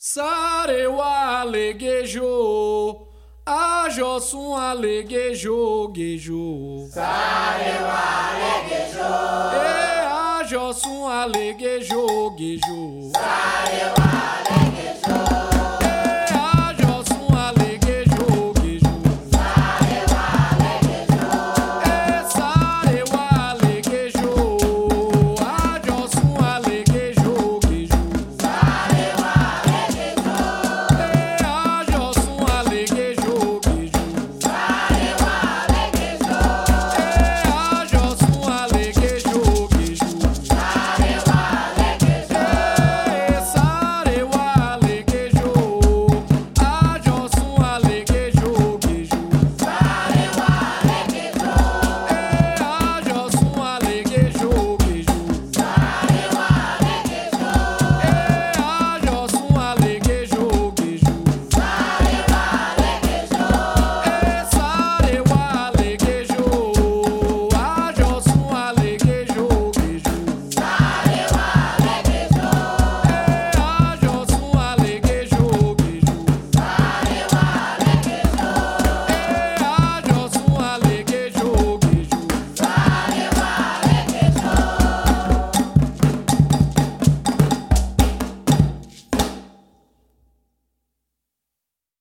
Sareu aleguejou, a Jossum aleguejou, guejou. Sareu aleguejou, E é a Jossum aleguejou, guejou. Sareu aleguejou.